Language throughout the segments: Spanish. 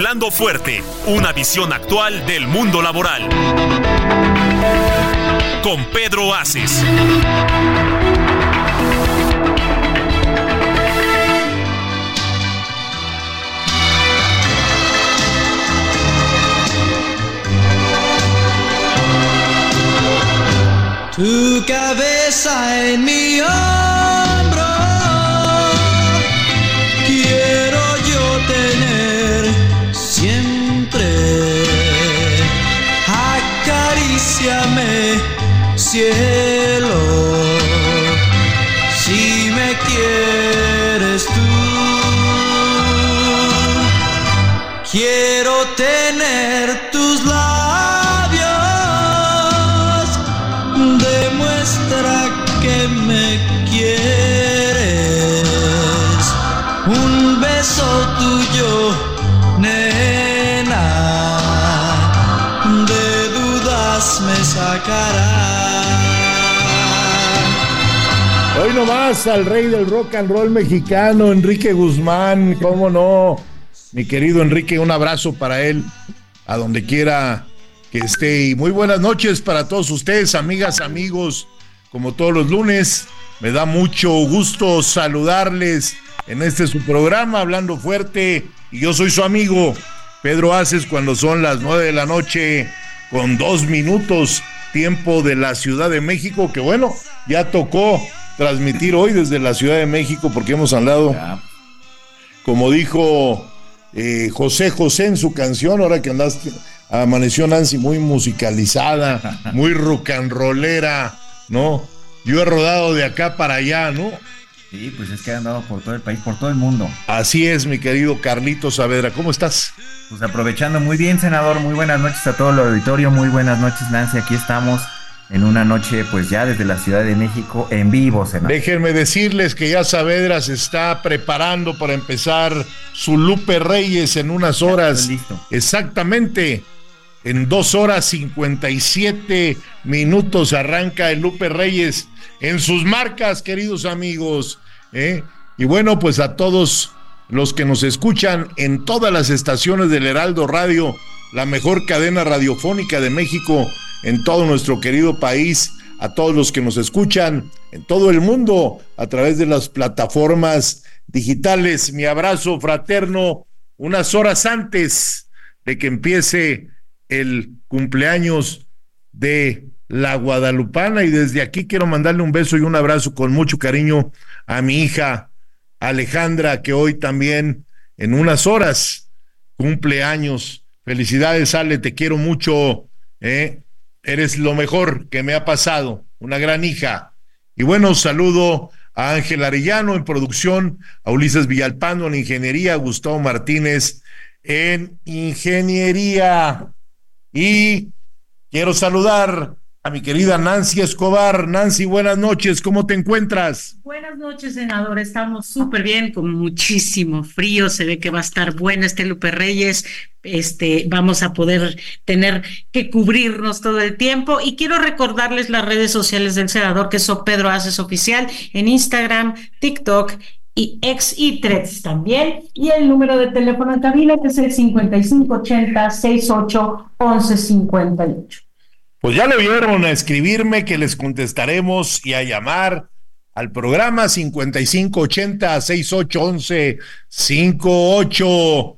Hablando fuerte, una visión actual del mundo laboral. Con Pedro Aces. Tu cabeza en mi Acaríciame, cielo, sacará. Hoy nomás al rey del rock and roll mexicano, Enrique Guzmán, cómo no. Mi querido Enrique, un abrazo para él, a donde quiera que esté. Y muy buenas noches para todos ustedes, amigas, amigos, como todos los lunes. Me da mucho gusto saludarles en este su programa, Hablando Fuerte. Y yo soy su amigo, Pedro Aces, cuando son las nueve de la noche, con dos minutos, tiempo de la Ciudad de México, que bueno, ya tocó transmitir hoy desde la Ciudad de México, porque hemos hablado, como dijo eh, José José en su canción, ahora que andaste, amaneció Nancy muy musicalizada, muy rock and rollera, ¿no? Yo he rodado de acá para allá, ¿no? Sí, pues es que he andado por todo el país, por todo el mundo. Así es, mi querido Carlito Saavedra, ¿cómo estás? Pues aprovechando muy bien, senador, muy buenas noches a todo el auditorio, muy buenas noches, Nancy, aquí estamos en una noche, pues ya desde la Ciudad de México, en vivo, senador. Déjenme decirles que ya Saavedra se está preparando para empezar su Lupe Reyes en unas horas. listo. Exactamente. En dos horas 57 minutos arranca el Lupe Reyes en sus marcas, queridos amigos. ¿eh? Y bueno, pues a todos los que nos escuchan en todas las estaciones del Heraldo Radio, la mejor cadena radiofónica de México en todo nuestro querido país, a todos los que nos escuchan en todo el mundo a través de las plataformas digitales. Mi abrazo fraterno unas horas antes de que empiece el cumpleaños de la Guadalupana y desde aquí quiero mandarle un beso y un abrazo con mucho cariño a mi hija Alejandra que hoy también en unas horas cumple años. Felicidades Ale, te quiero mucho. ¿eh? Eres lo mejor que me ha pasado, una gran hija. Y bueno, saludo a Ángel Arellano en producción, a Ulises Villalpando en ingeniería, a Gustavo Martínez en ingeniería. Y quiero saludar a mi querida Nancy Escobar. Nancy, buenas noches, ¿cómo te encuentras? Buenas noches, senador. Estamos súper bien, con muchísimo frío. Se ve que va a estar bueno este Lupe Reyes. Este, vamos a poder tener que cubrirnos todo el tiempo. Y quiero recordarles las redes sociales del senador, que son Pedro Aces Oficial, en Instagram, TikTok y ex y threads también. Y el número de teléfono en cabina, que es el 5580 68 1158. Pues ya le vieron a escribirme que les contestaremos y a llamar al programa 5580-6811-58.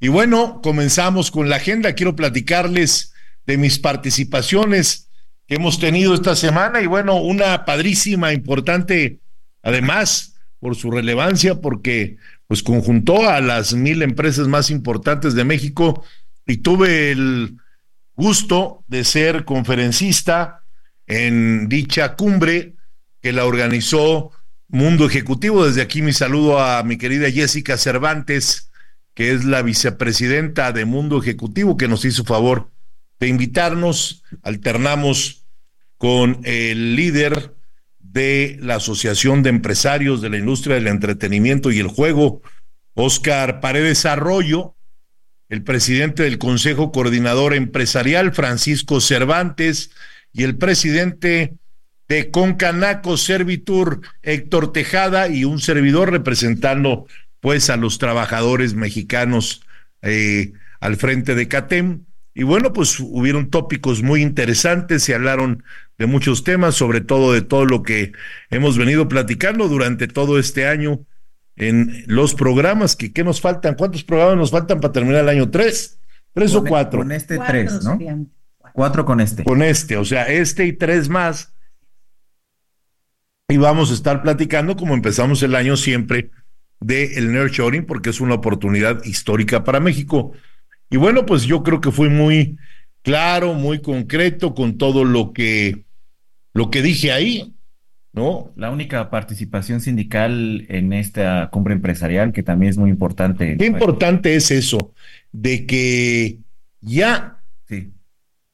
Y bueno, comenzamos con la agenda. Quiero platicarles de mis participaciones que hemos tenido esta semana y bueno, una padrísima, importante, además, por su relevancia, porque pues conjuntó a las mil empresas más importantes de México y tuve el gusto de ser conferencista en dicha cumbre que la organizó Mundo Ejecutivo. Desde aquí mi saludo a mi querida Jessica Cervantes, que es la vicepresidenta de Mundo Ejecutivo, que nos hizo favor de invitarnos. Alternamos con el líder de la Asociación de Empresarios de la Industria del Entretenimiento y el Juego, Oscar Paredes Arroyo, el presidente del Consejo Coordinador Empresarial, Francisco Cervantes, y el presidente de Concanaco Servitur, Héctor Tejada, y un servidor representando pues a los trabajadores mexicanos eh, al frente de CATEM. Y bueno, pues hubieron tópicos muy interesantes, se hablaron de muchos temas, sobre todo de todo lo que hemos venido platicando durante todo este año en los programas. que ¿Qué nos faltan? ¿Cuántos programas nos faltan para terminar el año? ¿Tres? ¿Tres o cuatro? Con este tres, ¿no? Cuatro con este. Con este, o sea, este y tres más. Y vamos a estar platicando, como empezamos el año siempre, de el nurturing, porque es una oportunidad histórica para México. Y bueno, pues yo creo que fui muy claro, muy concreto con todo lo que, lo que dije ahí, ¿no? La única participación sindical en esta cumbre empresarial, que también es muy importante. Qué importante es eso, de que ya sí.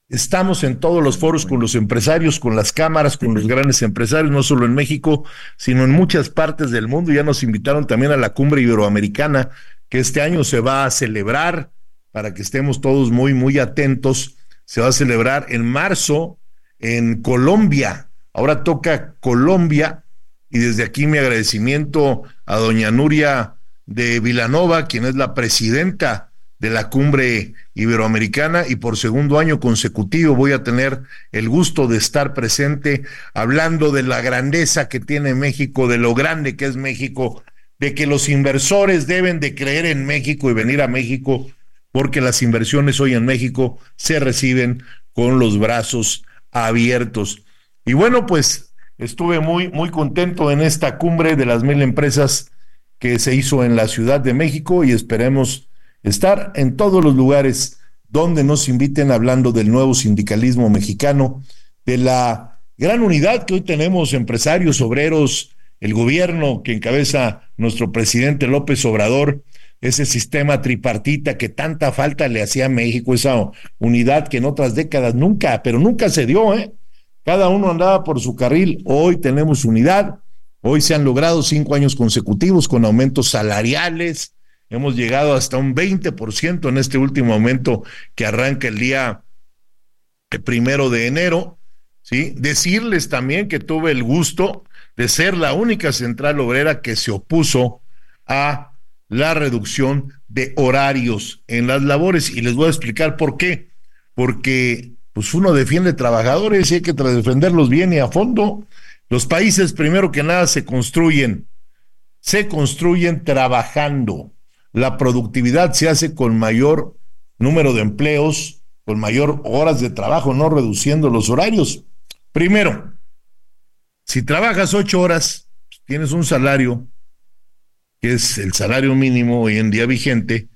estamos en todos los foros con los empresarios, con las cámaras, con los grandes empresarios, no solo en México, sino en muchas partes del mundo. Ya nos invitaron también a la cumbre iberoamericana, que este año se va a celebrar, para que estemos todos muy, muy atentos. Se va a celebrar en marzo en Colombia, Ahora toca Colombia y desde aquí mi agradecimiento a doña Nuria de Vilanova, quien es la presidenta de la cumbre iberoamericana y por segundo año consecutivo voy a tener el gusto de estar presente hablando de la grandeza que tiene México, de lo grande que es México, de que los inversores deben de creer en México y venir a México porque las inversiones hoy en México se reciben con los brazos abiertos. Y bueno, pues estuve muy, muy contento en esta cumbre de las mil empresas que se hizo en la Ciudad de México y esperemos estar en todos los lugares donde nos inviten hablando del nuevo sindicalismo mexicano, de la gran unidad que hoy tenemos empresarios, obreros, el gobierno que encabeza nuestro presidente López Obrador, ese sistema tripartita que tanta falta le hacía a México, esa unidad que en otras décadas nunca, pero nunca se dio, ¿eh? Cada uno andaba por su carril. Hoy tenemos unidad. Hoy se han logrado cinco años consecutivos con aumentos salariales. Hemos llegado hasta un 20% en este último aumento que arranca el día primero de enero. ¿sí? Decirles también que tuve el gusto de ser la única central obrera que se opuso a la reducción de horarios en las labores. Y les voy a explicar por qué. Porque pues uno defiende trabajadores y hay que defenderlos bien y a fondo. Los países, primero que nada, se construyen, se construyen trabajando. La productividad se hace con mayor número de empleos, con mayor horas de trabajo, no reduciendo los horarios. Primero, si trabajas ocho horas, tienes un salario, que es el salario mínimo hoy en día vigente,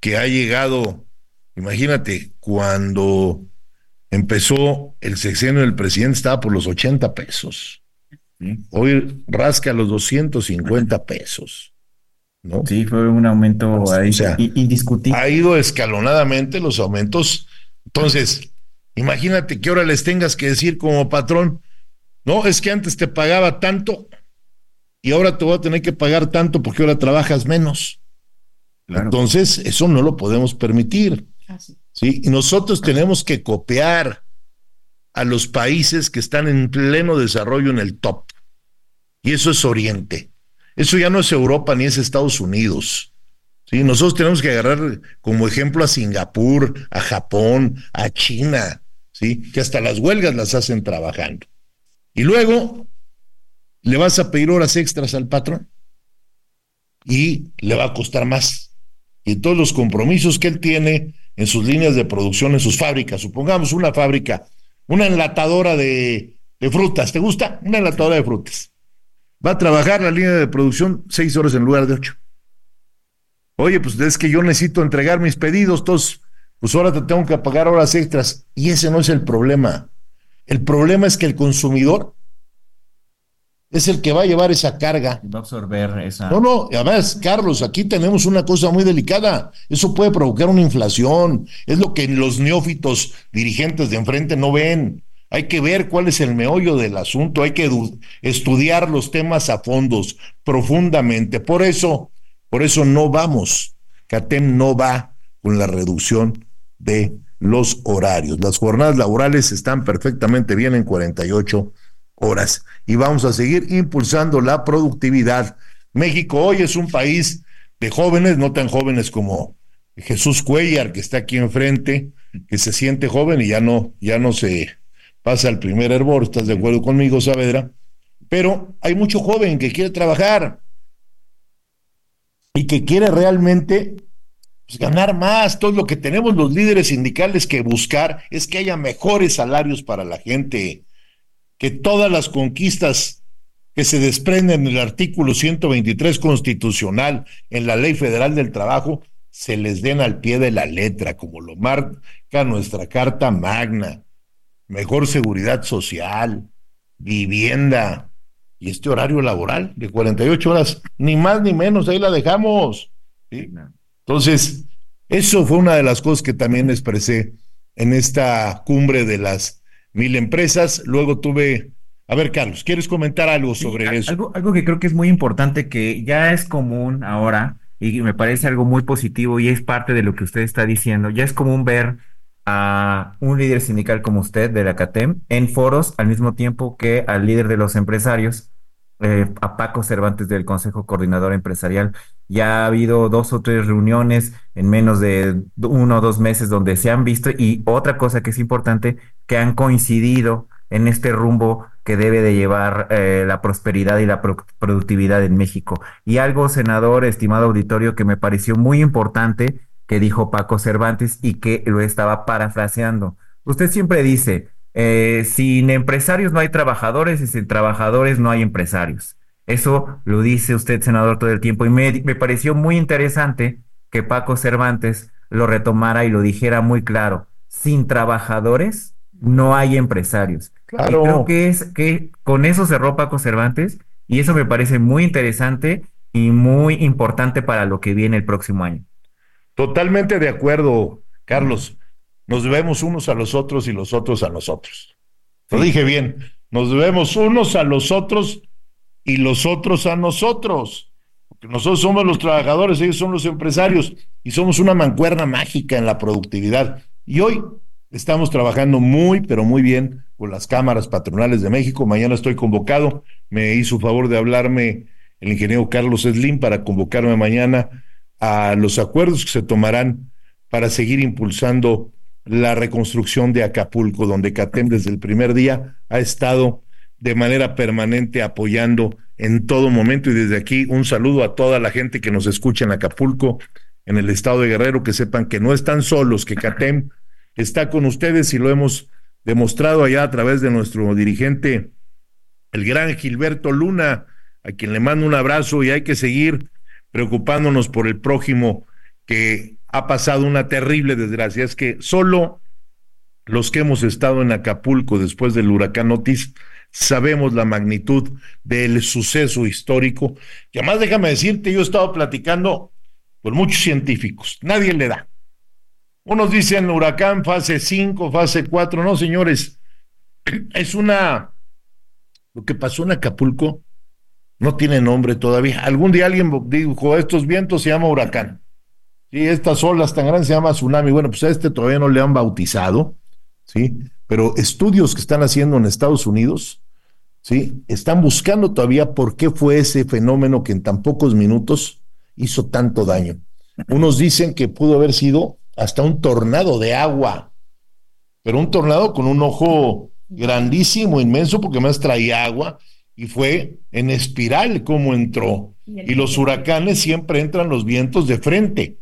que ha llegado, imagínate, cuando empezó el sexenio del presidente, estaba por los 80 pesos. Hoy rasca los 250 pesos. ¿no? Sí, fue un aumento ahí, indiscutible. Ha ido escalonadamente los aumentos. Entonces, imagínate que ahora les tengas que decir como patrón, no, es que antes te pagaba tanto y ahora te voy a tener que pagar tanto porque ahora trabajas menos. Entonces, eso no lo podemos permitir. ¿sí? Y nosotros tenemos que copiar a los países que están en pleno desarrollo en el top. Y eso es Oriente. Eso ya no es Europa ni es Estados Unidos. ¿sí? Nosotros tenemos que agarrar como ejemplo a Singapur, a Japón, a China, ¿sí? que hasta las huelgas las hacen trabajando. Y luego le vas a pedir horas extras al patrón y le va a costar más. Y todos los compromisos que él tiene en sus líneas de producción, en sus fábricas. Supongamos una fábrica, una enlatadora de, frutas. ¿Te gusta? Una enlatadora de frutas. Va a trabajar la línea de producción seis horas en lugar de ocho. Oye, pues es que yo necesito entregar mis pedidos, todos pues ahora te tengo que pagar horas extras. Y ese no es el problema. El problema es que el consumidor es el que va a llevar esa carga. Va a absorber esa. No, no, además, Carlos, aquí tenemos una cosa muy delicada. Eso puede provocar una inflación. Es lo que los neófitos dirigentes de enfrente no ven. Hay que ver cuál es el meollo del asunto, hay que estudiar los temas a fondos, profundamente. Por eso, por eso no vamos. CATEM no va con la reducción de los horarios. Las jornadas laborales están perfectamente bien en 48 horas y vamos a seguir impulsando la productividad. México hoy es un país de jóvenes, no tan jóvenes como Jesús Cuellar, que está aquí enfrente, que se siente joven y ya no, ya no se pasa al primer hervor, ¿estás de acuerdo conmigo, Saavedra? Pero hay mucho joven que quiere trabajar y que quiere realmente pues, ganar más. Todo lo que tenemos los líderes sindicales que buscar es que haya mejores salarios para la gente que todas las conquistas que se desprenden del artículo 123 constitucional en la Ley Federal del Trabajo se les den al pie de la letra, como lo marca nuestra Carta Magna. Mejor seguridad social, vivienda y este horario laboral de 48 horas, ni más ni menos, ahí la dejamos. Entonces, eso fue una de las cosas que también expresé en esta cumbre de las mil empresas. Luego tuve, a ver, Carlos, ¿quieres comentar algo sobre eso? Algo, algo que creo que es muy importante, que ya es común ahora, y me parece algo muy positivo y es parte de lo que usted está diciendo, ya es común ver a un líder sindical como usted de la CATEM en foros al mismo tiempo que al líder de los empresarios, eh, a Paco Cervantes del Consejo Coordinador Empresarial. Ya ha habido dos o tres reuniones en menos de uno o dos meses donde se han visto y otra cosa que es importante, que han coincidido en este rumbo que debe de llevar eh, la prosperidad y la productividad en México. Y algo, senador, estimado auditorio, que me pareció muy importante que dijo Paco Cervantes y que lo estaba parafraseando. Usted siempre dice, eh, sin empresarios no hay trabajadores y sin trabajadores no hay empresarios. Eso lo dice usted, senador, todo el tiempo y me, me pareció muy interesante que Paco Cervantes lo retomara y lo dijera muy claro. Sin trabajadores no hay empresarios. Claro. creo que es que con eso cerró Paco Cervantes y eso me parece muy interesante y muy importante para lo que viene el próximo año. Totalmente de acuerdo, Carlos. Nos debemos unos a los otros y los otros a nosotros. Lo dije bien. Nos debemos unos a los otros y los otros a nosotros. Porque nosotros somos los trabajadores, ellos son los empresarios y somos una mancuerna mágica en la productividad. Y hoy Estamos trabajando muy, pero muy bien con las cámaras patronales de México. Mañana estoy convocado. Me hizo favor de hablarme el ingeniero Carlos Slim para convocarme mañana a los acuerdos que se tomarán para seguir impulsando la reconstrucción de Acapulco, donde CATEM desde el primer día ha estado de manera permanente apoyando en todo momento. Y desde aquí un saludo a toda la gente que nos escucha en Acapulco, en el estado de Guerrero, que sepan que no están solos, que CATEM está con ustedes y lo hemos demostrado allá a través de nuestro dirigente, el gran Gilberto Luna, a quien le mando un abrazo y hay que seguir preocupándonos por el prójimo que ha pasado una terrible desgracia. Es que solo los que hemos estado en Acapulco después del huracán Otis sabemos la magnitud del suceso histórico, que además déjame decirte, yo he estado platicando con muchos científicos, nadie le da. Unos dicen huracán fase 5, fase 4. No, señores, es una... Lo que pasó en Acapulco no tiene nombre todavía. Algún día alguien dijo, estos vientos se llama huracán. Sí, estas olas tan grandes se llama tsunami. Bueno, pues a este todavía no le han bautizado, ¿sí? Pero estudios que están haciendo en Estados Unidos, ¿sí? Están buscando todavía por qué fue ese fenómeno que en tan pocos minutos hizo tanto daño. Unos dicen que pudo haber sido hasta un tornado de agua, pero un tornado con un ojo grandísimo, inmenso, porque más traía agua y fue en espiral como entró. Y los huracanes siempre entran los vientos de frente.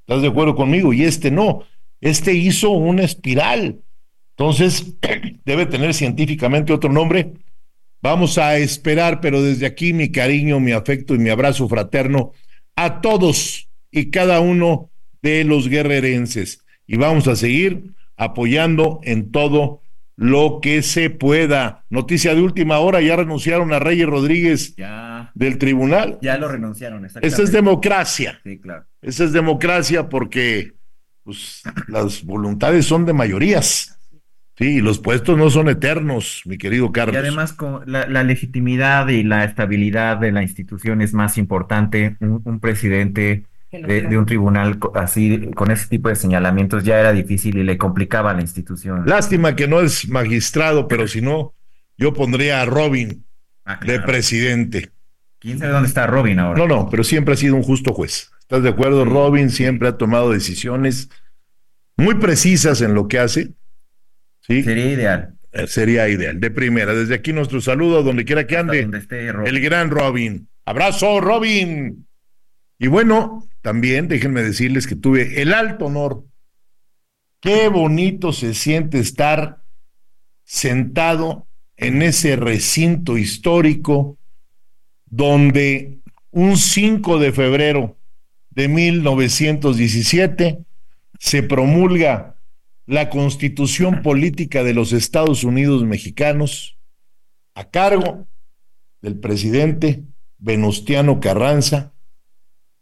¿Estás de acuerdo conmigo? Y este no. Este hizo una espiral. Entonces, debe tener científicamente otro nombre. Vamos a esperar, pero desde aquí mi cariño, mi afecto y mi abrazo fraterno a todos y cada uno de los guerrerenses. y vamos a seguir apoyando en todo lo que se pueda. Noticia de última hora, ya renunciaron a Reyes Rodríguez Ya, del tribunal. ya lo renunciaron, Esa es democracia. Sí, claro. Esa es democracia porque pues, las voluntades son de mayorías. Sí, y los puestos no son eternos, mi querido Carlos. Y además con la, la legitimidad y la estabilidad de la institución es más importante. Un, un presidente de, de un tribunal así, con ese tipo de señalamientos, ya era difícil y le complicaba a la institución. Lástima que no es magistrado, pero si no, yo pondría a Robin Ah, de presidente. ¿Quién sabe dónde está Robin ahora? No, no, pero siempre ha sido un justo juez. ¿Estás de acuerdo? Robin siempre ha tomado decisiones muy precisas en lo que hace. Sí, Sería ideal. Eh, sería ideal. De primera, desde aquí nuestro saludo, donde quiera que ande. donde esté Robin. El gran Robin. Abrazo, Robin. Y bueno, también déjenme decirles que tuve el alto honor. Qué bonito se siente estar sentado en ese recinto histórico donde un 5 de febrero de 1917 se promulga la constitución política de los Estados Unidos mexicanos a cargo del presidente Venustiano Carranza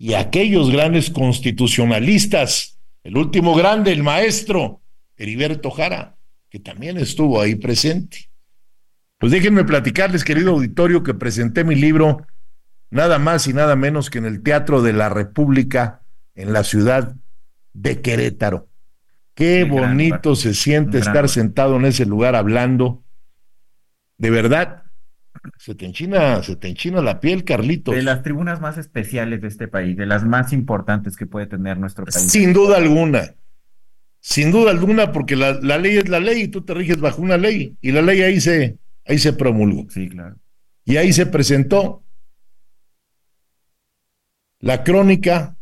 y aquellos grandes constitucionalistas, el último grande, el maestro Heriberto Jara, que también estuvo ahí presente. Pues déjenme platicarles, querido auditorio, que presenté mi libro nada más y nada menos que en el Teatro de la República en la ciudad de Querétaro. Qué, bonito se siente gran estar sentado en ese lugar hablando. De verdad, se te enchina, se te enchina la piel, Carlitos. De las tribunas más especiales de este país, de las más importantes que puede tener nuestro país. Sin duda alguna. Sin duda alguna, porque la, la ley es la ley y tú te riges bajo una ley. Y la ley ahí se, ahí se promulgó. Sí, claro. Y ahí se presentó la crónica,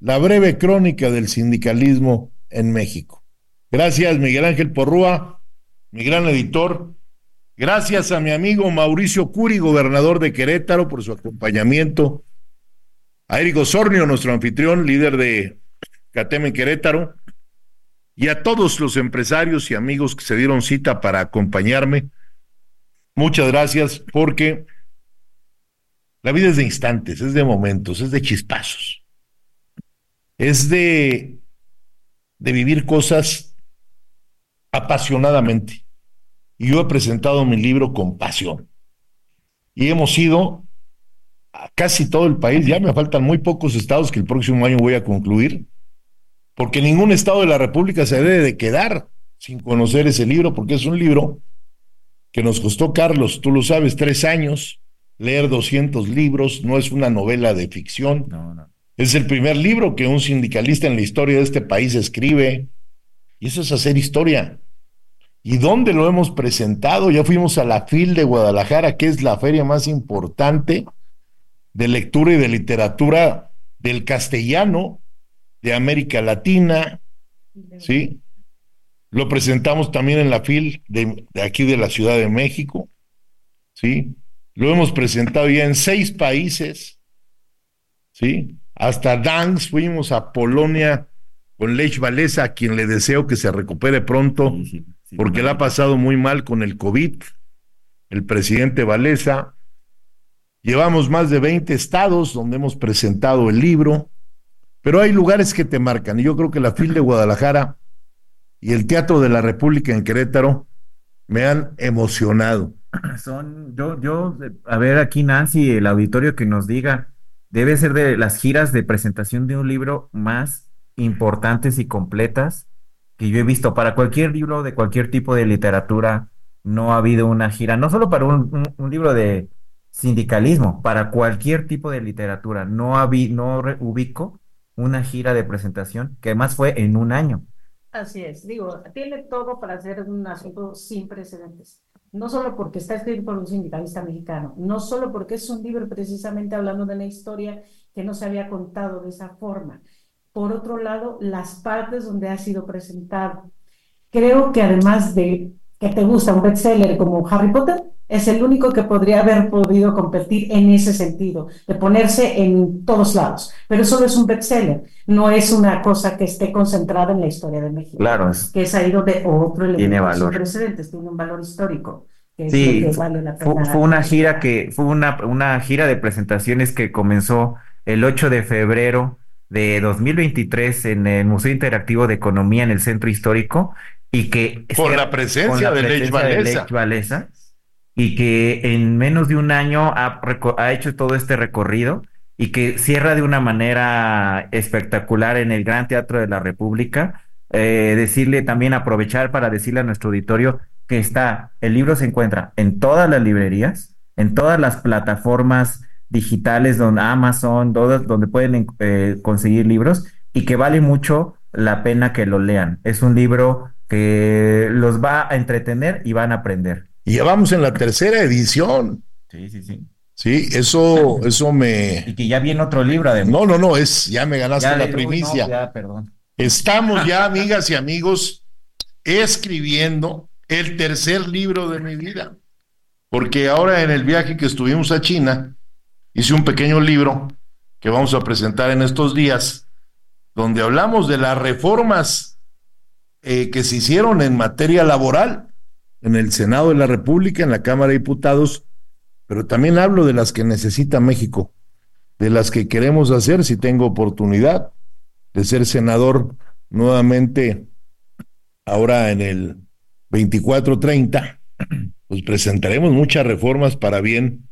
la breve crónica del sindicalismo en México. Gracias, Miguel Ángel Porrúa, mi gran editor. Gracias a mi amigo Mauricio Curi, gobernador de Querétaro, por su acompañamiento. A Eric Osornio, nuestro anfitrión, líder de Cateme Querétaro. Y a todos los empresarios y amigos que se dieron cita para acompañarme. Muchas gracias porque la vida es de instantes, es de momentos, es de chispazos. Es de, de vivir cosas apasionadamente. Y yo he presentado mi libro con pasión. Y hemos ido a casi todo el país. Ya me faltan muy pocos estados que el próximo año voy a concluir. Porque ningún estado de la República se debe de quedar sin conocer ese libro, porque es un libro que nos costó, Carlos, tú lo sabes, tres años, leer 200 libros, no es una novela de ficción, No, no. es el primer libro que un sindicalista en la historia de este país escribe, y eso es hacer historia. ¿Y dónde lo hemos presentado? Ya fuimos a la FIL de Guadalajara, que es la feria más importante de lectura y de literatura del castellano de América Latina, ¿sí? Lo presentamos también en la FIL de, aquí de la Ciudad de México, ¿sí? Lo hemos presentado ya en seis países, ¿sí? Hasta Danks fuimos a Polonia con Lech Walesa, a quien le deseo que se recupere pronto. Porque le ha pasado muy mal con el COVID, el presidente Walesa. Llevamos más de 20 estados donde hemos presentado el libro, pero hay lugares que te marcan, y yo creo que la FIL de Guadalajara y el Teatro de la República en Querétaro me han emocionado. Son, yo, yo, a ver aquí Nancy, el auditorio que nos diga, debe ser de las giras de presentación de un libro más importantes y completas que yo he visto. Para cualquier libro de cualquier tipo de literatura, no ha habido una gira, no solo para un, libro de sindicalismo, para cualquier tipo de literatura, no habi- no ubico una gira de presentación que además fue en un año. Así es, digo, tiene todo para ser un asunto sin precedentes. No solo porque está escrito por un sindicalista mexicano, no solo porque es un libro precisamente hablando de una historia que no se había contado de esa forma. Por otro lado, las partes donde ha sido presentado. Creo que además de que te gusta un bestseller como Harry Potter, es el único que podría haber podido competir en ese sentido, de ponerse en todos lados. Pero solo es un bestseller, no es una cosa que esté concentrada en la historia de México. Claro. Que es ahí donde otro elemento Tiene valor. precedentes, tiene un valor histórico. Que Sí, que vale la pena fue, una gira que fue una, una gira de presentaciones que comenzó el 8 de febrero de 2023 en el Museo Interactivo de Economía en el Centro Histórico y que cierra- la presencia con la de Lech presencia de. Lech Walesa, y que en menos de un año ha, ha hecho todo este recorrido y que cierra de una manera espectacular en el Gran Teatro de la República. Eh, decirle también, aprovechar para decirle a nuestro auditorio que está, el libro se encuentra en todas las librerías, en todas las plataformas digitales, donde Amazon, donde pueden eh, conseguir libros y que vale mucho la pena que lo lean. Es un libro que los va a entretener y van a aprender. Y ya vamos en la tercera edición. Sí, sí, sí. Sí, eso, eso Y me. que ya viene otro libro además. No, no, no, es, ya me ganaste Ya la no, primicia. ya, perdón. Estamos ya, amigas y amigos, escribiendo el tercer libro de mi vida. Porque ahora en el viaje que estuvimos a China, hice un pequeño libro que vamos a presentar en estos días, donde hablamos de las reformas eh, que se hicieron en materia laboral en el Senado de la República, en la Cámara de Diputados, pero también hablo de las que necesita México, de las que queremos hacer si tengo oportunidad de ser senador nuevamente ahora en el 24-30, pues presentaremos muchas reformas para bien,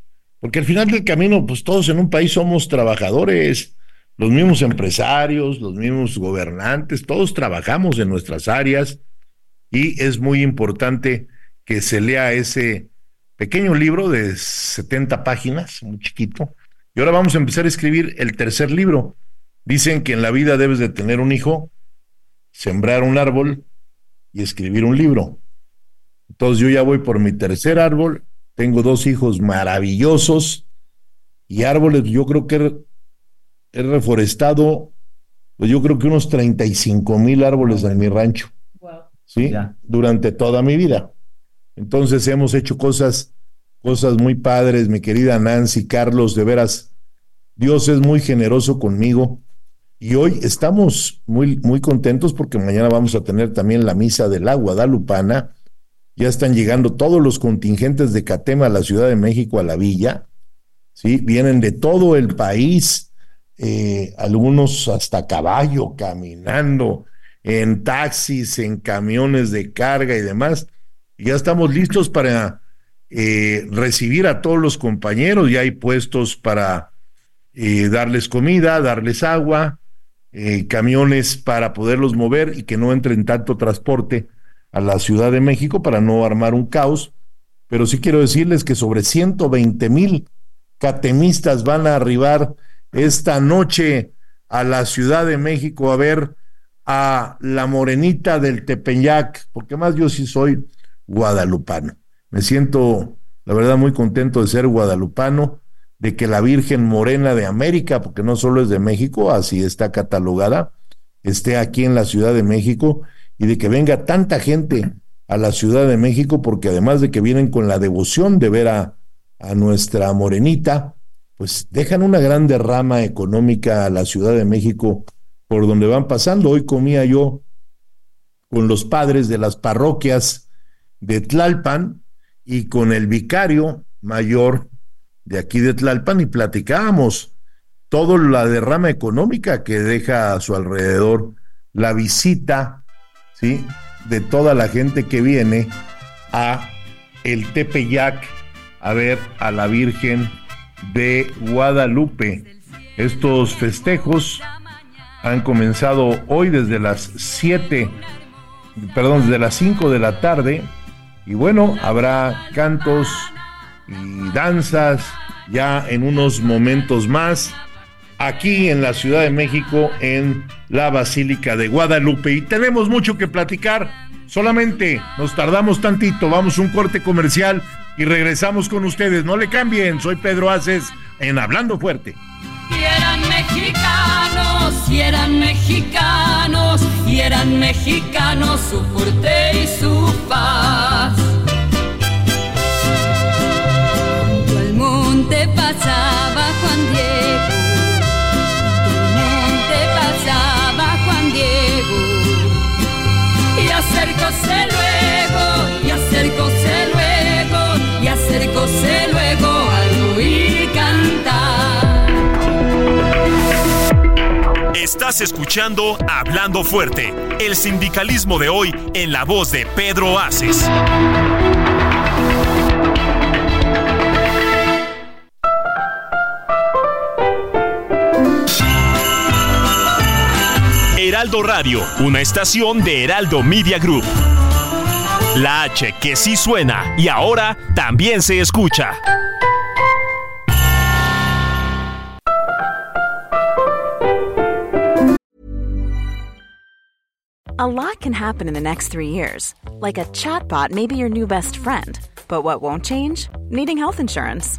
porque al final del camino, pues todos en un país somos trabajadores, los mismos empresarios, los mismos gobernantes, todos trabajamos en nuestras áreas y es muy importante que se lea ese pequeño libro de 70 páginas, muy chiquito, y ahora vamos a empezar a escribir el tercer libro. Dicen que en la vida debes de tener un hijo, sembrar un árbol y escribir un libro. Entonces yo ya voy por mi tercer árbol, tengo dos hijos maravillosos y árboles, yo creo que he, reforestado, pues yo creo que unos 35 mil árboles en mi rancho, Wow. ¿sí? Ya. Durante toda mi vida. Entonces hemos hecho cosas, cosas muy padres, mi querida Nancy, Carlos, de veras, Dios es muy generoso conmigo. Y hoy estamos muy, muy contentos porque mañana vamos a tener también la misa de la Guadalupana. Ya están llegando todos los contingentes de Catema a la Ciudad de México, a la villa. ¿sí? Vienen de todo el país, eh, algunos hasta caballo, caminando, en taxis, en camiones de carga y demás. Ya estamos listos para eh, recibir a todos los compañeros. Ya hay puestos para eh, darles comida, darles agua, camiones para poderlos mover y que no entren tanto transporte a la Ciudad de México para no armar un caos. Pero sí quiero decirles que sobre 120 mil catemistas van a arribar esta noche a la Ciudad de México a ver a la morenita del Tepeyac, porque más yo sí soy guadalupano. Me siento, la verdad, muy contento de ser guadalupano de que la Virgen Morena de América, porque no solo es de México, así está catalogada, esté aquí en la Ciudad de México y de que venga tanta gente a la Ciudad de México, porque además de que vienen con la devoción de ver a, nuestra morenita, pues dejan una gran derrama económica a la Ciudad de México por donde van pasando. Hoy comía yo con los padres de las parroquias de Tlalpan y con el vicario mayor de aquí de Tlalpan y platicábamos toda la derrama económica que deja a su alrededor la visita, ¿sí? De toda la gente que viene a el Tepeyac a ver a la Virgen de Guadalupe. Estos festejos han comenzado hoy desde las 7, perdón, desde las 5 de la tarde. Y bueno, habrá cantos y danzas ya en unos momentos más aquí en la Ciudad de México, en la Basílica de Guadalupe. Y tenemos mucho que platicar, solamente nos tardamos tantito, vamos a un corte comercial y regresamos con ustedes. No le cambien, soy Pedro Aces en Hablando Fuerte. Y eran mexicanos, y eran mexicanos, y eran mexicanos su fuerte y su paz. Cuando el monte pasaba Juan Diego dulce luego al huir cantar. Estás escuchando Hablando Fuerte, el sindicalismo de hoy en la voz de Pedro Aces. Heraldo Radio, una estación de Heraldo Media Group. La H que sí suena y ahora también se escucha. A lot can happen in the next three years. Like a chatbot may be your new best friend. But what won't change? Needing health insurance.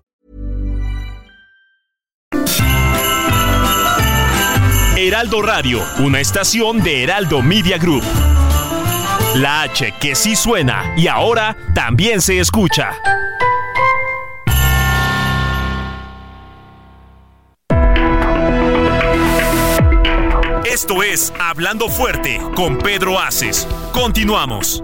Heraldo Radio, una estación de Heraldo Media Group. La H que sí suena y ahora también se escucha. Esto es Hablando Fuerte con Pedro Aces. Continuamos.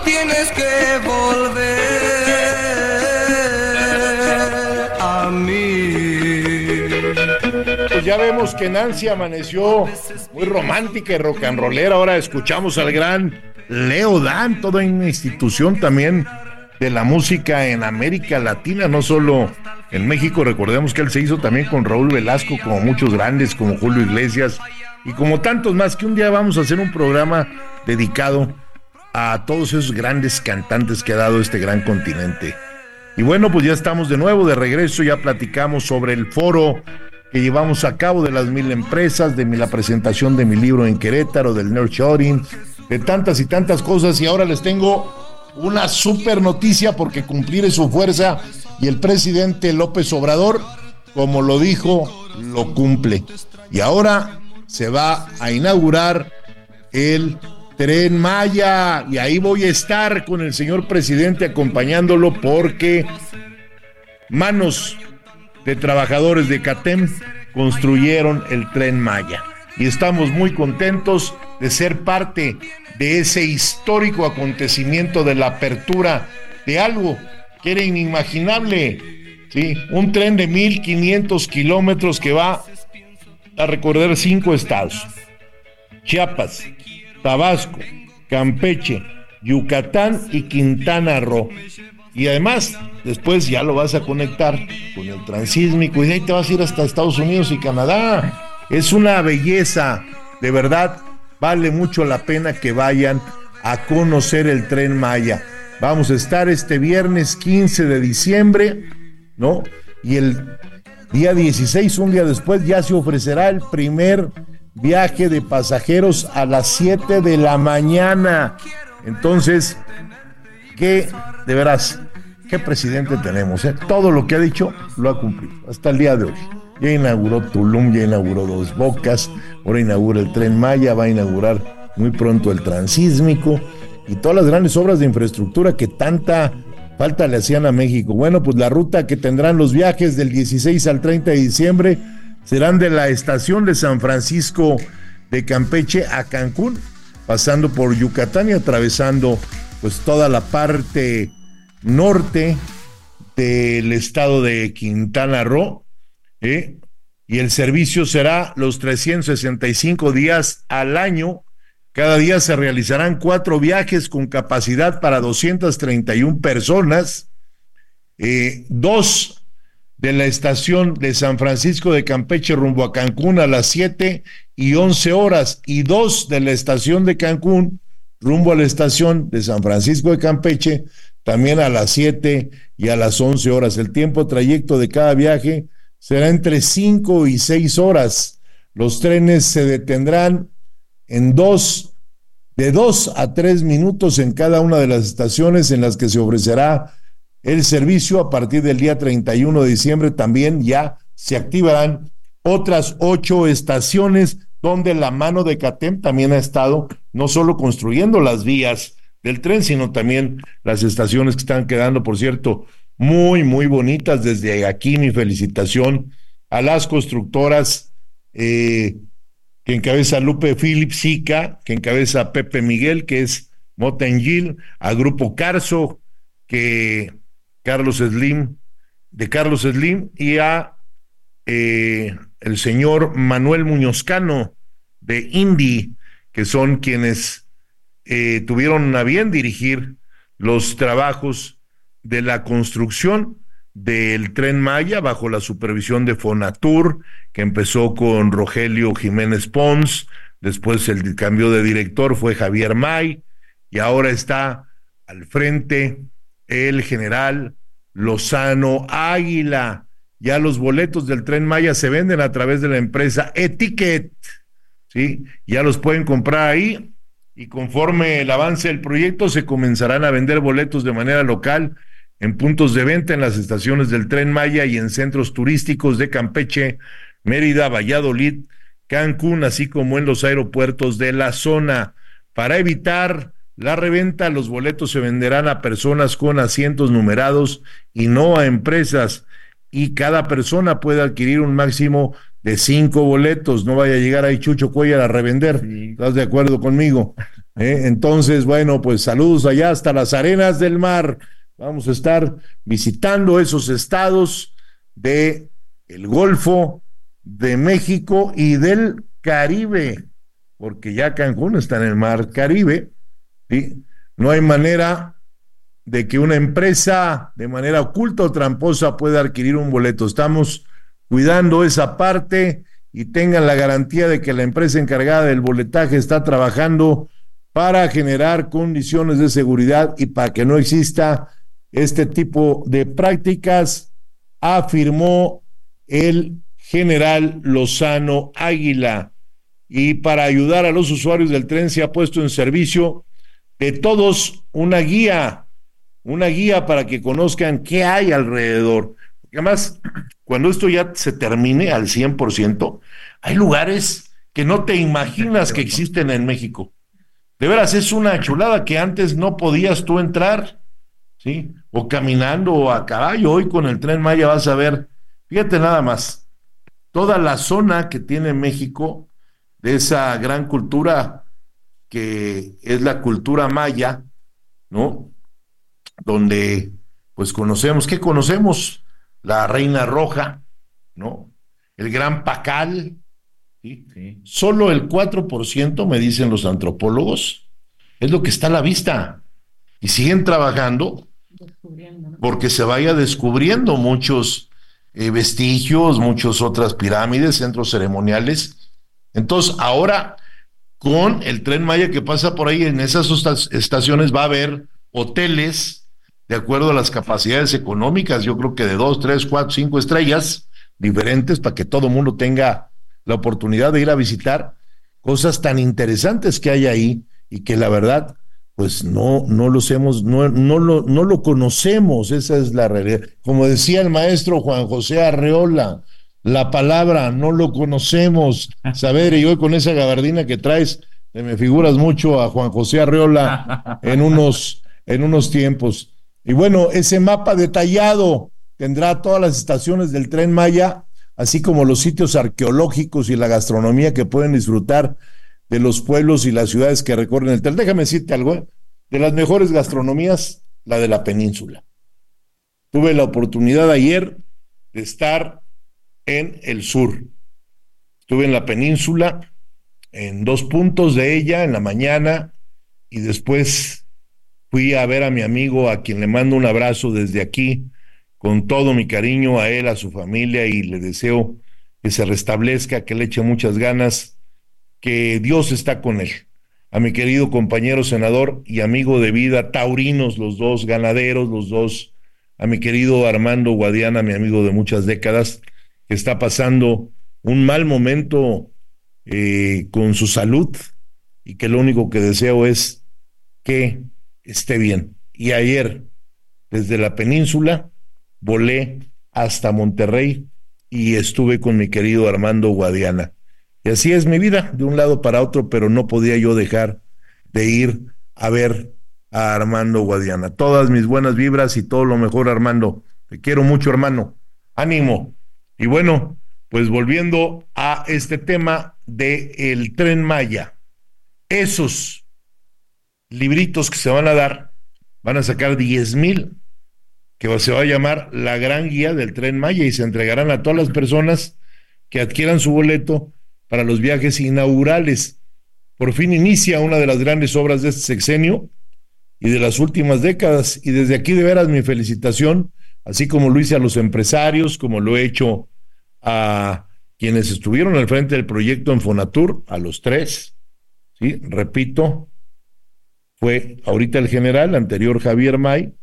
tienes que volver a mí. Pues ya vemos que Nancy amaneció muy romántica y rock and rollera. Ahora escuchamos al gran Leo Dan, toda una institución también de la música en América Latina, no solo en México. Recordemos que él se hizo también con Raúl Velasco, como muchos grandes, como Julio Iglesias y como tantos más, que un día vamos a hacer un programa dedicado a todos esos grandes cantantes que ha dado este gran continente. Y bueno, pues ya estamos de nuevo de regreso, ya platicamos sobre el foro que llevamos a cabo de las mil empresas, de la presentación de mi libro en Querétaro, del nurturing, de tantas y tantas cosas. Y ahora les tengo una super noticia porque cumplir es su fuerza y el presidente López Obrador, como lo dijo, lo cumple. Y ahora se va a inaugurar el Tren Maya y ahí voy a estar con el señor presidente acompañándolo porque manos de trabajadores de CATEM construyeron el Tren Maya y estamos muy contentos de ser parte de ese histórico acontecimiento de la apertura de algo que era inimaginable, ¿sí? Un tren de 1500 kilómetros que va a recorrer cinco estados: Chiapas, Tabasco, Campeche, Yucatán y Quintana Roo. Y además, después ya lo vas a conectar con el transísmico y de ahí te vas a ir hasta Estados Unidos y Canadá. Es una belleza, de verdad, vale mucho la pena que vayan a conocer el tren Maya. Vamos a estar este viernes 15 de diciembre, ¿no? Y el día 16, un día después, ya se ofrecerá el primer viaje de pasajeros a las 7 de la mañana. Entonces, ¿qué, de veras, qué presidente tenemos? Eh? Todo lo que ha dicho lo ha cumplido hasta el día de hoy. Ya inauguró Tulum, ya inauguró Dos Bocas, ahora inaugura el Tren Maya, va a inaugurar muy pronto el Transísmico y todas las grandes obras de infraestructura que tanta falta le hacían a México. Bueno, pues la ruta que tendrán los viajes del 16 al 30 de diciembre serán de la estación de San Francisco de Campeche a Cancún, pasando por Yucatán y atravesando pues toda la parte norte del estado de Quintana Roo ¿eh? y el servicio será los 365 días al año. Cada día se realizarán cuatro viajes con capacidad para 231 personas. Eh, dos de la estación de San Francisco de Campeche rumbo a Cancún a las 7 y 11 horas y dos de la estación de Cancún rumbo a la estación de San Francisco de Campeche también a las 7 y a las 11 horas. El tiempo trayecto de cada viaje será entre 5 y 6 horas. Los trenes se detendrán en dos, de dos a tres minutos en cada una de las estaciones en las que se ofrecerá el servicio. A partir del día 31 de diciembre también ya se activarán otras ocho estaciones donde la mano de CATEM también ha estado no solo construyendo las vías del tren, sino también las estaciones que están quedando, por cierto, muy, muy bonitas. Desde aquí mi felicitación a las constructoras eh, que encabeza Lupe Phillips Sica, que encabeza Pepe Miguel, que es Motengil, a Grupo Carso, que Carlos Slim, de Carlos Slim, y a eh, el señor Manuel Muñozcano de Indy, que son quienes eh, tuvieron a bien dirigir los trabajos de la construcción del tren Maya bajo la supervisión de Fonatur, que empezó con Rogelio Jiménez Pons, después el cambio de director fue Javier May, y ahora está al frente el general Lozano Águila. Ya los boletos del tren Maya se venden a través de la empresa Etiquet, ¿sí? Ya los pueden comprar ahí y conforme el avance del proyecto se comenzarán a vender boletos de manera local en puntos de venta en las estaciones del tren Maya y en centros turísticos de Campeche, Mérida, Valladolid, Cancún, así como en los aeropuertos de la zona. Para evitar la reventa, los boletos se venderán a personas con asientos numerados y no a empresas. Y cada persona puede adquirir un máximo de cinco boletos. No vaya a llegar ahí Chucho Cuellar a revender. ¿Estás de acuerdo conmigo? ¿Eh? Entonces, bueno, pues saludos allá hasta las arenas del mar. Vamos a estar visitando esos estados de el Golfo de México y del Caribe, porque ya Cancún está en el mar Caribe, No hay manera de que una empresa de manera oculta o tramposa pueda adquirir un boleto. Estamos cuidando esa parte y tengan la garantía de que la empresa encargada del boletaje está trabajando para generar condiciones de seguridad y para que no exista este tipo de prácticas, afirmó el general Lozano Águila. Y para ayudar a los usuarios del tren se ha puesto en servicio de todos una guía, una guía para que conozcan qué hay alrededor. Además, cuando esto ya se termine al 100%, hay lugares que no te imaginas que existen en México. De veras, es una chulada que antes no podías tú entrar ¿sí? O caminando o a caballo. Hoy con el tren Maya vas a ver, fíjate nada más, toda la zona que tiene México de esa gran cultura que es la cultura maya, ¿no? Donde pues conocemos, ¿qué conocemos? La Reina Roja, ¿no? El Gran Pacal, ¿sí? Sí. Solo el 4%, me dicen los antropólogos, es lo que está a la vista. Y siguen trabajando porque se vaya descubriendo muchos eh, vestigios, muchas otras pirámides, centros ceremoniales. Entonces, ahora con el tren Maya que pasa por ahí en esas estaciones va a haber hoteles de acuerdo a las capacidades económicas, yo creo que de dos, tres, cuatro, cinco estrellas diferentes para que todo el mundo tenga la oportunidad de ir a visitar cosas tan interesantes que hay ahí y que la verdad pues no, no los hemos, no, no, lo, no lo conocemos, esa es la realidad. Como decía el maestro Juan José Arreola, la palabra no lo conocemos. Saber, y hoy con esa gabardina que traes, me figuras mucho a Juan José Arreola en unos, en unos tiempos. Y bueno, ese mapa detallado tendrá todas las estaciones del tren Maya, así como los sitios arqueológicos y la gastronomía que pueden disfrutar de los pueblos y las ciudades que recorren el tren. Déjame decirte algo, ¿eh? de las mejores gastronomías, la de la península. Tuve la oportunidad ayer de estar en el sur. Estuve en la península, en dos puntos de ella, en la mañana, y después fui a ver a mi amigo, a quien le mando un abrazo desde aquí, con todo mi cariño a él, a su familia y le deseo que se restablezca, que le eche muchas ganas, que Dios está con él. A mi querido compañero senador y amigo de vida, taurinos los dos, ganaderos los dos, a mi querido Armando Guadiana, mi amigo de muchas décadas, que está pasando un mal momento eh, con su salud y que lo único que deseo es que esté bien. Y ayer, desde la península, volé hasta Monterrey y estuve con mi querido Armando Guadiana. Y así es mi vida, de un lado para otro, pero no podía yo dejar de ir a ver a Armando Guadiana. Todas mis buenas vibras y todo lo mejor, Armando. Te quiero mucho, hermano. Ánimo. Y bueno, pues volviendo a este tema de el tren Maya. Esos libritos que se van a dar, van a sacar diez mil que se va a llamar la gran guía del tren Maya y se entregarán a todas las personas que adquieran su boleto para los viajes inaugurales. Por fin inicia una de las grandes obras de este sexenio y de las últimas décadas. Y desde aquí de veras mi felicitación, así como lo hice a los empresarios, como lo he hecho a quienes estuvieron al frente del proyecto en Fonatur, a los tres. Sí, repito, fue ahorita el general, anterior Javier May,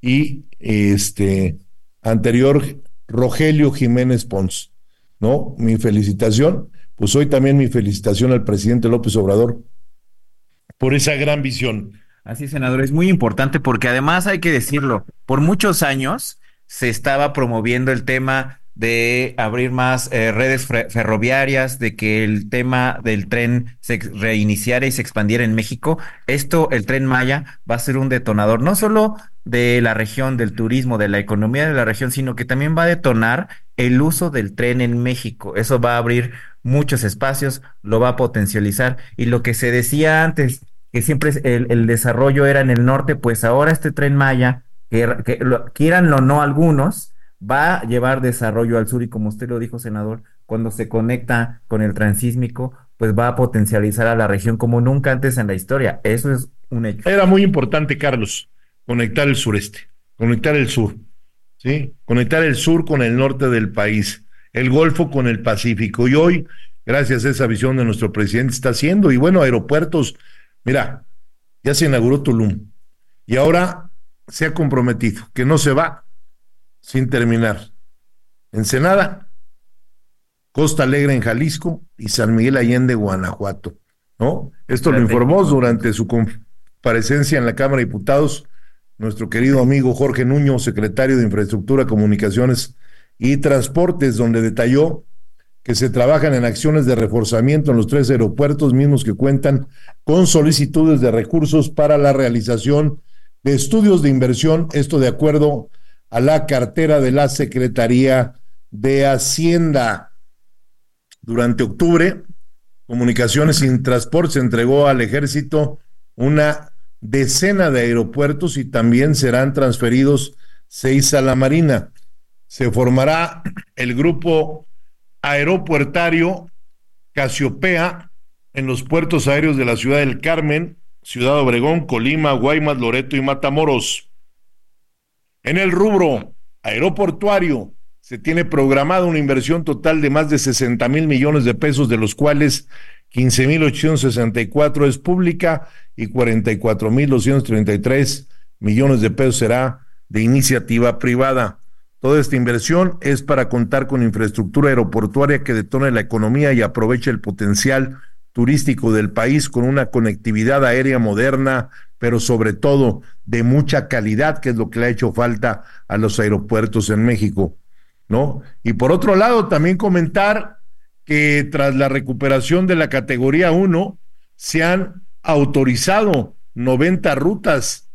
y este anterior Rogelio Jiménez Pons. ¿No? Mi felicitación. Pues hoy también mi felicitación al presidente López Obrador por esa gran visión. Así, senador, es muy importante porque además hay que decirlo, por muchos años se estaba promoviendo el tema de abrir más eh, redes ferroviarias, de que el tema del tren se reiniciara y se expandiera en México. Esto, el tren Maya, va a ser un detonador no solo de la región, del turismo, de la economía de la región, sino que también va a detonar el uso del tren en México. Eso va a abrir muchos espacios, lo va a potencializar. Y lo que se decía antes, que siempre el, desarrollo era en el norte, pues ahora este tren Maya, que, que lo, quieranlo o no algunos, va a llevar desarrollo al sur y como usted lo dijo, senador, cuando se conecta con el transísmico, pues va a potencializar a la región como nunca antes en la historia. Eso es un hecho. Era muy importante, Carlos, conectar el sureste, conectar el sur, ¿sí? Conectar el sur con el norte del país, el Golfo con el Pacífico. Y hoy, gracias a esa visión de nuestro presidente, está haciendo. Y bueno, aeropuertos, mira, ya se inauguró Tulum y ahora se ha comprometido que no se va sin terminar. Ensenada, Costa Alegre en Jalisco y San Miguel Allende, Guanajuato. ¿no? Esto lo informó durante su comparecencia en la Cámara de Diputados nuestro querido amigo Jorge Nuño, secretario de Infraestructura, Comunicaciones y Transportes, donde detalló que se trabajan en acciones de reforzamiento en los tres aeropuertos mismos que cuentan con solicitudes de recursos para la realización de estudios de inversión, esto de acuerdo a la cartera de la Secretaría de Hacienda. Durante octubre, Comunicaciones y Transporte entregó al ejército una decena de aeropuertos y también serán transferidos seis a la Marina. Se formará el grupo aeropuertario Casiopea en los puertos aéreos de la ciudad del Carmen, Ciudad Obregón, Colima, Guaymas, Loreto y Matamoros. En el rubro aeroportuario se tiene programada una inversión total de más de 60 mil millones de pesos, de los cuales 15 mil 864 es pública y 44 mil 233 millones de pesos será de iniciativa privada. Toda esta inversión es para contar con infraestructura aeroportuaria que detone la economía y aproveche el potencial turístico del país con una conectividad aérea moderna, pero sobre todo de mucha calidad, que es lo que le ha hecho falta a los aeropuertos en México, ¿no? Y por otro lado, también comentar que tras la recuperación de la categoría 1, se han autorizado 90 rutas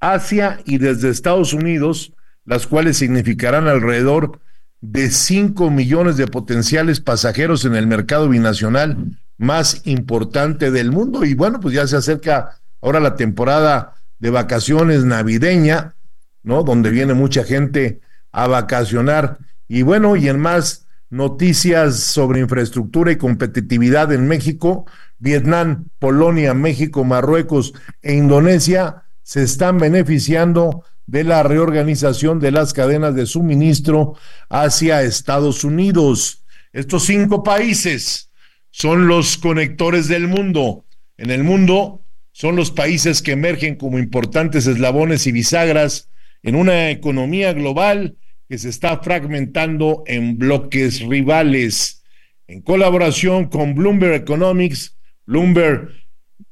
hacia y desde Estados Unidos, las cuales significarán alrededor de 5 millones de potenciales pasajeros en el mercado binacional más importante del mundo. Y bueno, pues ya se acerca ahora la temporada de vacaciones navideña, ¿no? Donde viene mucha gente a vacacionar. Y bueno, y en más noticias sobre infraestructura y competitividad en México, Vietnam, Polonia, México, Marruecos e Indonesia se están beneficiando de la reorganización de las cadenas de suministro hacia Estados Unidos. Estos cinco países son los conectores del mundo. En el mundo son los países que emergen como importantes eslabones y bisagras en una economía global que se está fragmentando en bloques rivales. En colaboración con Bloomberg Economics, Bloomberg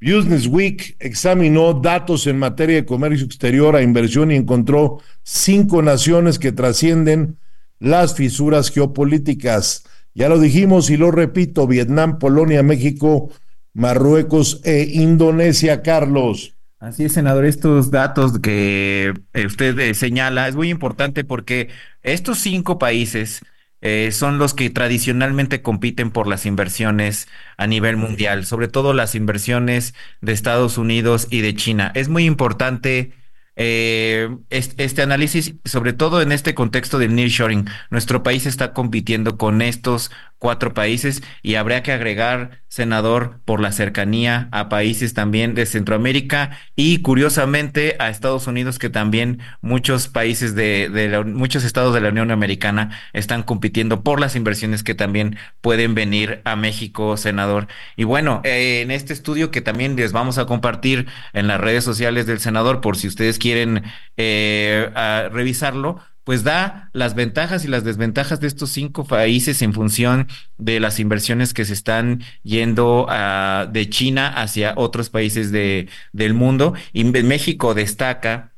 Business Week examinó datos en materia de comercio exterior a inversión y encontró cinco naciones que trascienden las fisuras geopolíticas. Ya lo dijimos y lo repito, Vietnam, Polonia, México, Marruecos e Indonesia, Carlos. Así es, senador, estos datos que usted eh, señala es muy importante porque estos cinco países eh, son los que tradicionalmente compiten por las inversiones a nivel mundial, sobre todo las inversiones de Estados Unidos y de China. Es muy importante eh, este, análisis, sobre todo en este contexto del nearshoring, nuestro país está compitiendo con estos cuatro países y habría que agregar, senador, por la cercanía a países también de Centroamérica y curiosamente a Estados Unidos, que también muchos países de, de muchos estados de la Unión Americana están compitiendo por las inversiones que también pueden venir a México, senador. Y bueno, eh, en este estudio que también les vamos a compartir en las redes sociales del senador, por si ustedes quieren eh, revisarlo, pues da las ventajas y las desventajas de estos cinco países en función de las inversiones que se están yendo a, de China hacia otros países de, del mundo. Y México destaca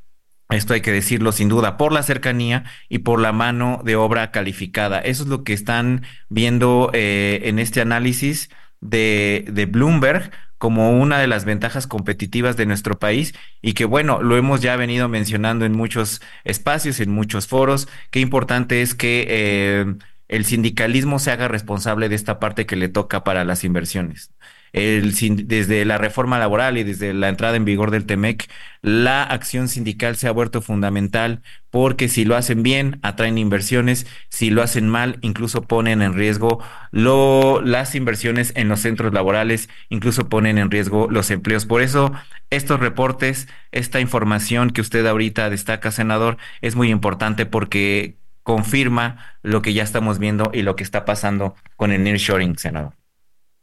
esto hay que decirlo sin duda, por la cercanía y por la mano de obra calificada. Eso es lo que están viendo eh, en este análisis de, de Bloomberg como una de las ventajas competitivas de nuestro país y que bueno, lo hemos ya venido mencionando en muchos espacios, en muchos foros, qué importante es que eh, el sindicalismo se haga responsable de esta parte que le toca para las inversiones desde la reforma laboral y desde la entrada en vigor del TEMEC, la acción sindical se ha vuelto fundamental porque si lo hacen bien, atraen inversiones, si lo hacen mal, incluso ponen en riesgo las inversiones en los centros laborales, incluso ponen en riesgo los empleos. Por eso, estos reportes, esta información que usted ahorita destaca, senador, es muy importante porque confirma lo que ya estamos viendo y lo que está pasando con el nearshoring, senador.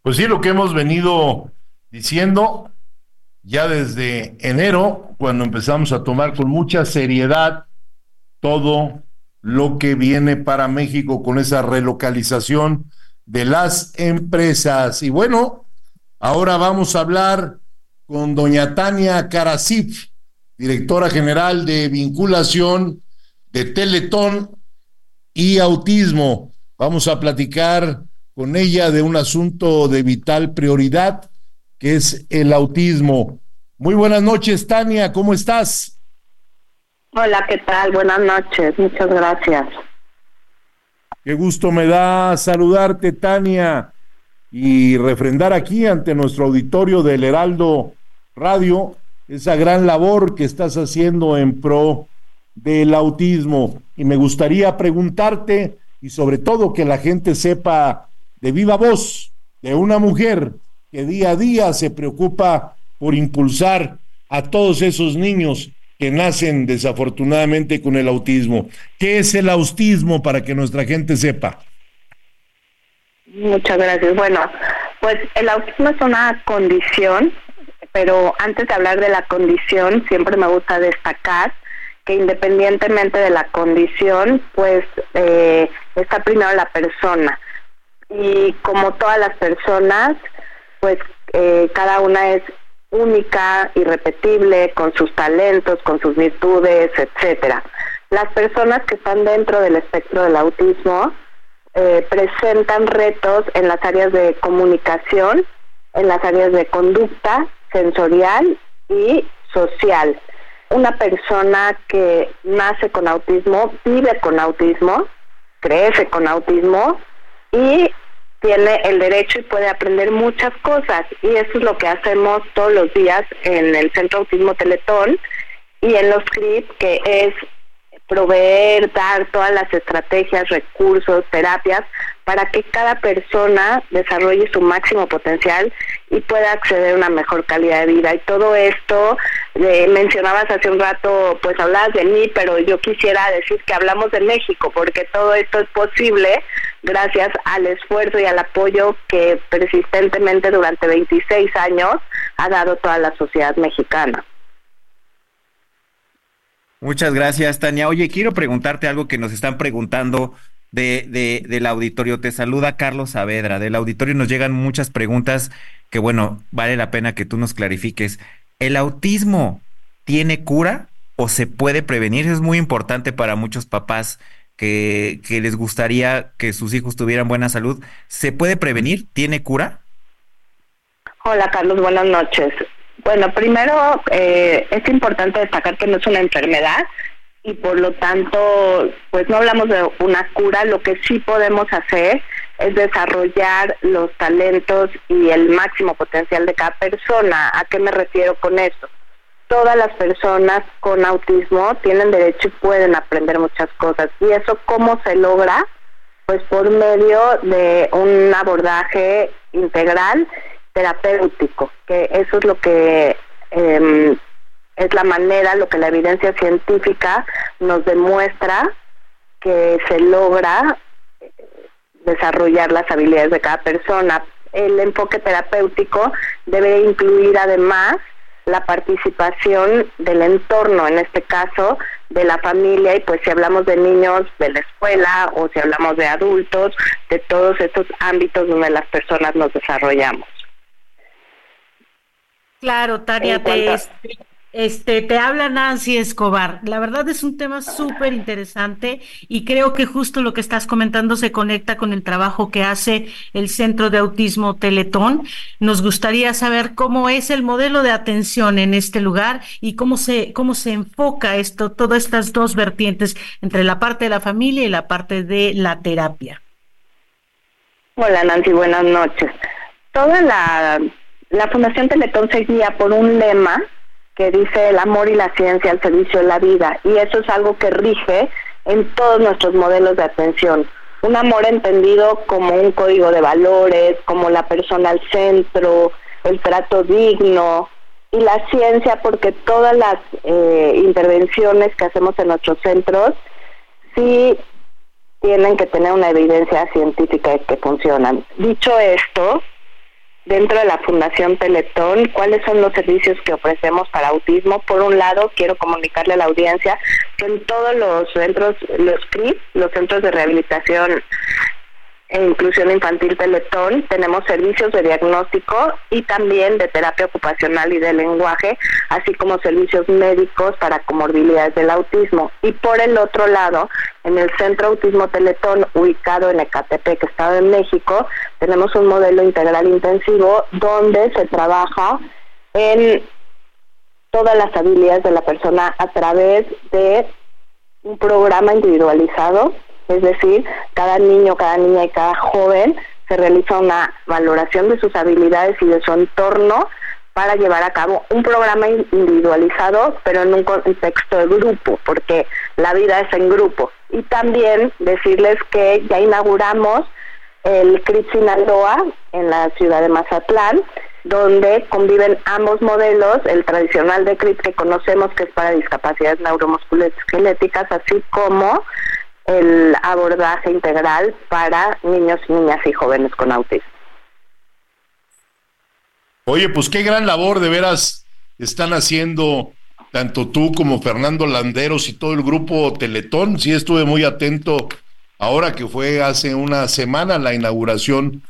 Pues sí, lo que hemos venido diciendo ya desde enero, cuando empezamos a tomar con mucha seriedad todo lo que viene para México con esa relocalización de las empresas. Y bueno, ahora vamos a hablar con doña Tania Carasif, directora general de vinculación de Teletón y Autismo. Vamos a platicar con ella de un asunto de vital prioridad, que es el autismo. Muy buenas noches, Tania, ¿cómo estás? Hola, ¿qué tal? Buenas noches, muchas gracias. Qué gusto me da saludarte, Tania, y refrendar aquí ante nuestro auditorio del Heraldo Radio esa gran labor que estás haciendo en pro del autismo. Y me gustaría preguntarte, y sobre todo que la gente sepa de viva voz de una mujer que día a día se preocupa por impulsar a todos esos niños que nacen desafortunadamente con el autismo. ¿Qué es el autismo para que nuestra gente sepa? Muchas gracias. Bueno, pues el autismo es una condición, pero antes de hablar de la condición, siempre me gusta destacar que independientemente de la condición, pues eh, está primero la persona y como todas las personas, pues eh, cada una es única, irrepetible, con sus talentos, con sus virtudes, etcétera. Las personas que están dentro del espectro del autismo eh, presentan retos en las áreas de comunicación, en las áreas de conducta sensorial y social. Una persona que nace con autismo, vive con autismo, crece con autismo y tiene el derecho y puede aprender muchas cosas. Y eso es lo que hacemos todos los días en el Centro Autismo Teletón y en los CRIP, que es proveer, dar todas las estrategias, recursos, terapias para que cada persona desarrolle su máximo potencial y pueda acceder a una mejor calidad de vida. Y todo esto, eh, mencionabas hace un rato, pues hablabas de mí, pero yo quisiera decir que hablamos de México, porque todo esto es posible gracias al esfuerzo y al apoyo que persistentemente durante 26 años ha dado toda la sociedad mexicana. Muchas gracias, Tania. Oye, quiero preguntarte algo que nos están preguntando de, de, del auditorio. Te saluda Carlos Saavedra. Del auditorio nos llegan muchas preguntas que, bueno, vale la pena que tú nos clarifiques. ¿El autismo tiene cura o se puede prevenir? es muy importante para muchos papás que, que les gustaría que sus hijos tuvieran buena salud. ¿Se puede prevenir? ¿Tiene cura? Hola, Carlos. Buenas noches. Bueno, primero eh, es importante destacar que no es una enfermedad y por lo tanto, pues no hablamos de una cura, lo que sí podemos hacer es desarrollar los talentos y el máximo potencial de cada persona. ¿A qué me refiero con eso? Todas las personas con autismo tienen derecho y pueden aprender muchas cosas. ¿Y eso cómo se logra? Pues por medio de un abordaje integral terapéutico, que eso es lo que eh, es la manera, lo que la evidencia científica nos demuestra que se logra desarrollar las habilidades de cada persona. El enfoque terapéutico debe incluir además la participación del entorno, en este caso de la familia, y pues si hablamos de niños de la escuela o si hablamos de adultos, de todos estos ámbitos donde las personas nos desarrollamos. Claro, Tania, te, este, te habla Nancy Escobar. La verdad es un tema súper interesante y creo que justo lo que estás comentando se conecta con el trabajo que hace el Centro de Autismo Teletón. Nos gustaría saber cómo es el modelo de atención en este lugar y cómo se, cómo se enfoca esto, todas estas dos vertientes entre la parte de la familia y la parte de la terapia. Hola Nancy, buenas noches. Toda la la Fundación Teletón se guía por un lema que dice el amor y la ciencia al servicio de la vida y eso es algo que rige en todos nuestros modelos de atención. Un amor entendido como un código de valores, como la persona al centro, el trato digno y la ciencia porque todas las eh, intervenciones que hacemos en nuestros centros sí tienen que tener una evidencia científica de que funcionan. Dicho esto, dentro de la Fundación Teletón, cuáles son los servicios que ofrecemos para autismo. Por un lado, quiero comunicarle a la audiencia que en todos los centros, los CRIP, los centros de rehabilitación e inclusión infantil Teletón, tenemos servicios de diagnóstico y también de terapia ocupacional y de lenguaje, así como servicios médicos para comorbilidades del autismo. Y por el otro lado, en el Centro Autismo Teletón, ubicado en Ecatepec, Estado de México, tenemos un modelo integral intensivo donde se trabaja en todas las habilidades de la persona a través de un programa individualizado es decir, cada niño, cada niña y cada joven se realiza una valoración de sus habilidades y de su entorno para llevar a cabo un programa individualizado, pero en un contexto de grupo, porque la vida es en grupo. Y también decirles que ya inauguramos el CRIP Sinaloa en la ciudad de Mazatlán, donde conviven ambos modelos, el tradicional de CRIP que conocemos que es para discapacidades neuromusculares genéticas, así como el abordaje integral para niños, niñas y jóvenes con autismo. Oye, pues qué gran labor de veras están haciendo tanto tú como Fernando Landeros y todo el grupo Teletón. Sí estuve muy atento ahora que fue hace una semana la inauguración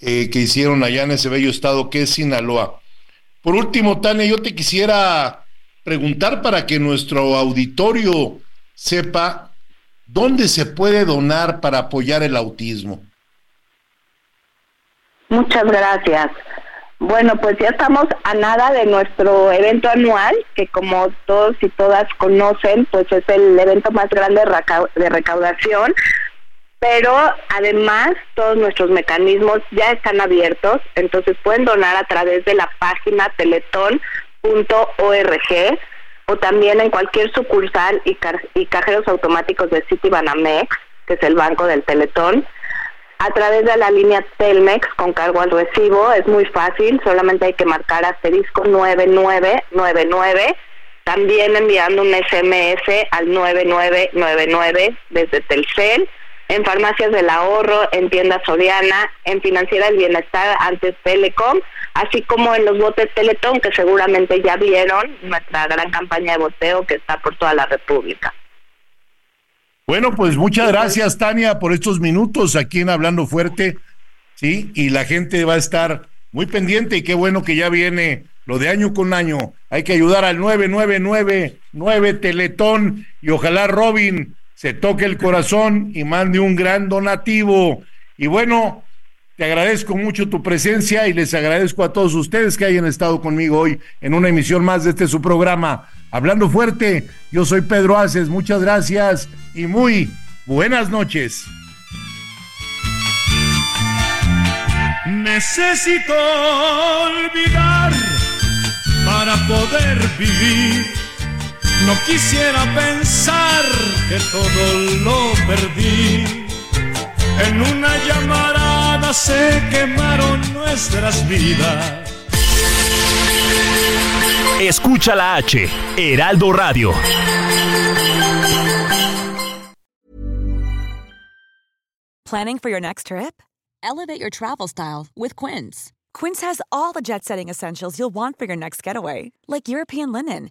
eh, que hicieron allá en ese bello estado que es Sinaloa. Por último, Tania, yo te quisiera preguntar para que nuestro auditorio sepa ¿Dónde se puede donar para apoyar el autismo? Muchas gracias. Bueno, pues ya estamos a nada de nuestro evento anual, que como todos y todas conocen, pues es el evento más grande de recaudación, pero además todos nuestros mecanismos ya están abiertos, entonces pueden donar a través de la página teletón.org o también en cualquier sucursal y, cajeros automáticos de Citibanamex, que es el banco del Teletón, a través de la línea Telmex con cargo al recibo. Es muy fácil, solamente hay que marcar asterisco 9999, también enviando un SMS al 9999 desde Telcel, en farmacias del ahorro, en tiendas Soriana, en Financiera del Bienestar, antes Telecom, así como en los botes Teletón, que seguramente ya vieron nuestra gran campaña de boteo que está por toda la República. Bueno, pues muchas gracias, Tania, por estos minutos aquí en Hablando Fuerte, ¿sí? Y la gente va a estar muy pendiente y qué bueno que ya viene lo de año con año. Hay que ayudar al 9999 Teletón y ojalá Robin se toque el corazón y mande un gran donativo. Y bueno, te agradezco mucho tu presencia y les agradezco a todos ustedes que hayan estado conmigo hoy en una emisión más de este su programa. Hablando fuerte, yo soy Pedro Aces, muchas gracias y muy buenas noches. Necesito olvidar para poder vivir. No quisiera pensar que todo lo perdí. En una llamarada se quemaron nuestras vidas Escucha la H, Heraldo Radio. Planning for your next trip? Elevate your travel style with Quince. Quince has all the jet setting essentials you'll want for your next getaway, like European linen,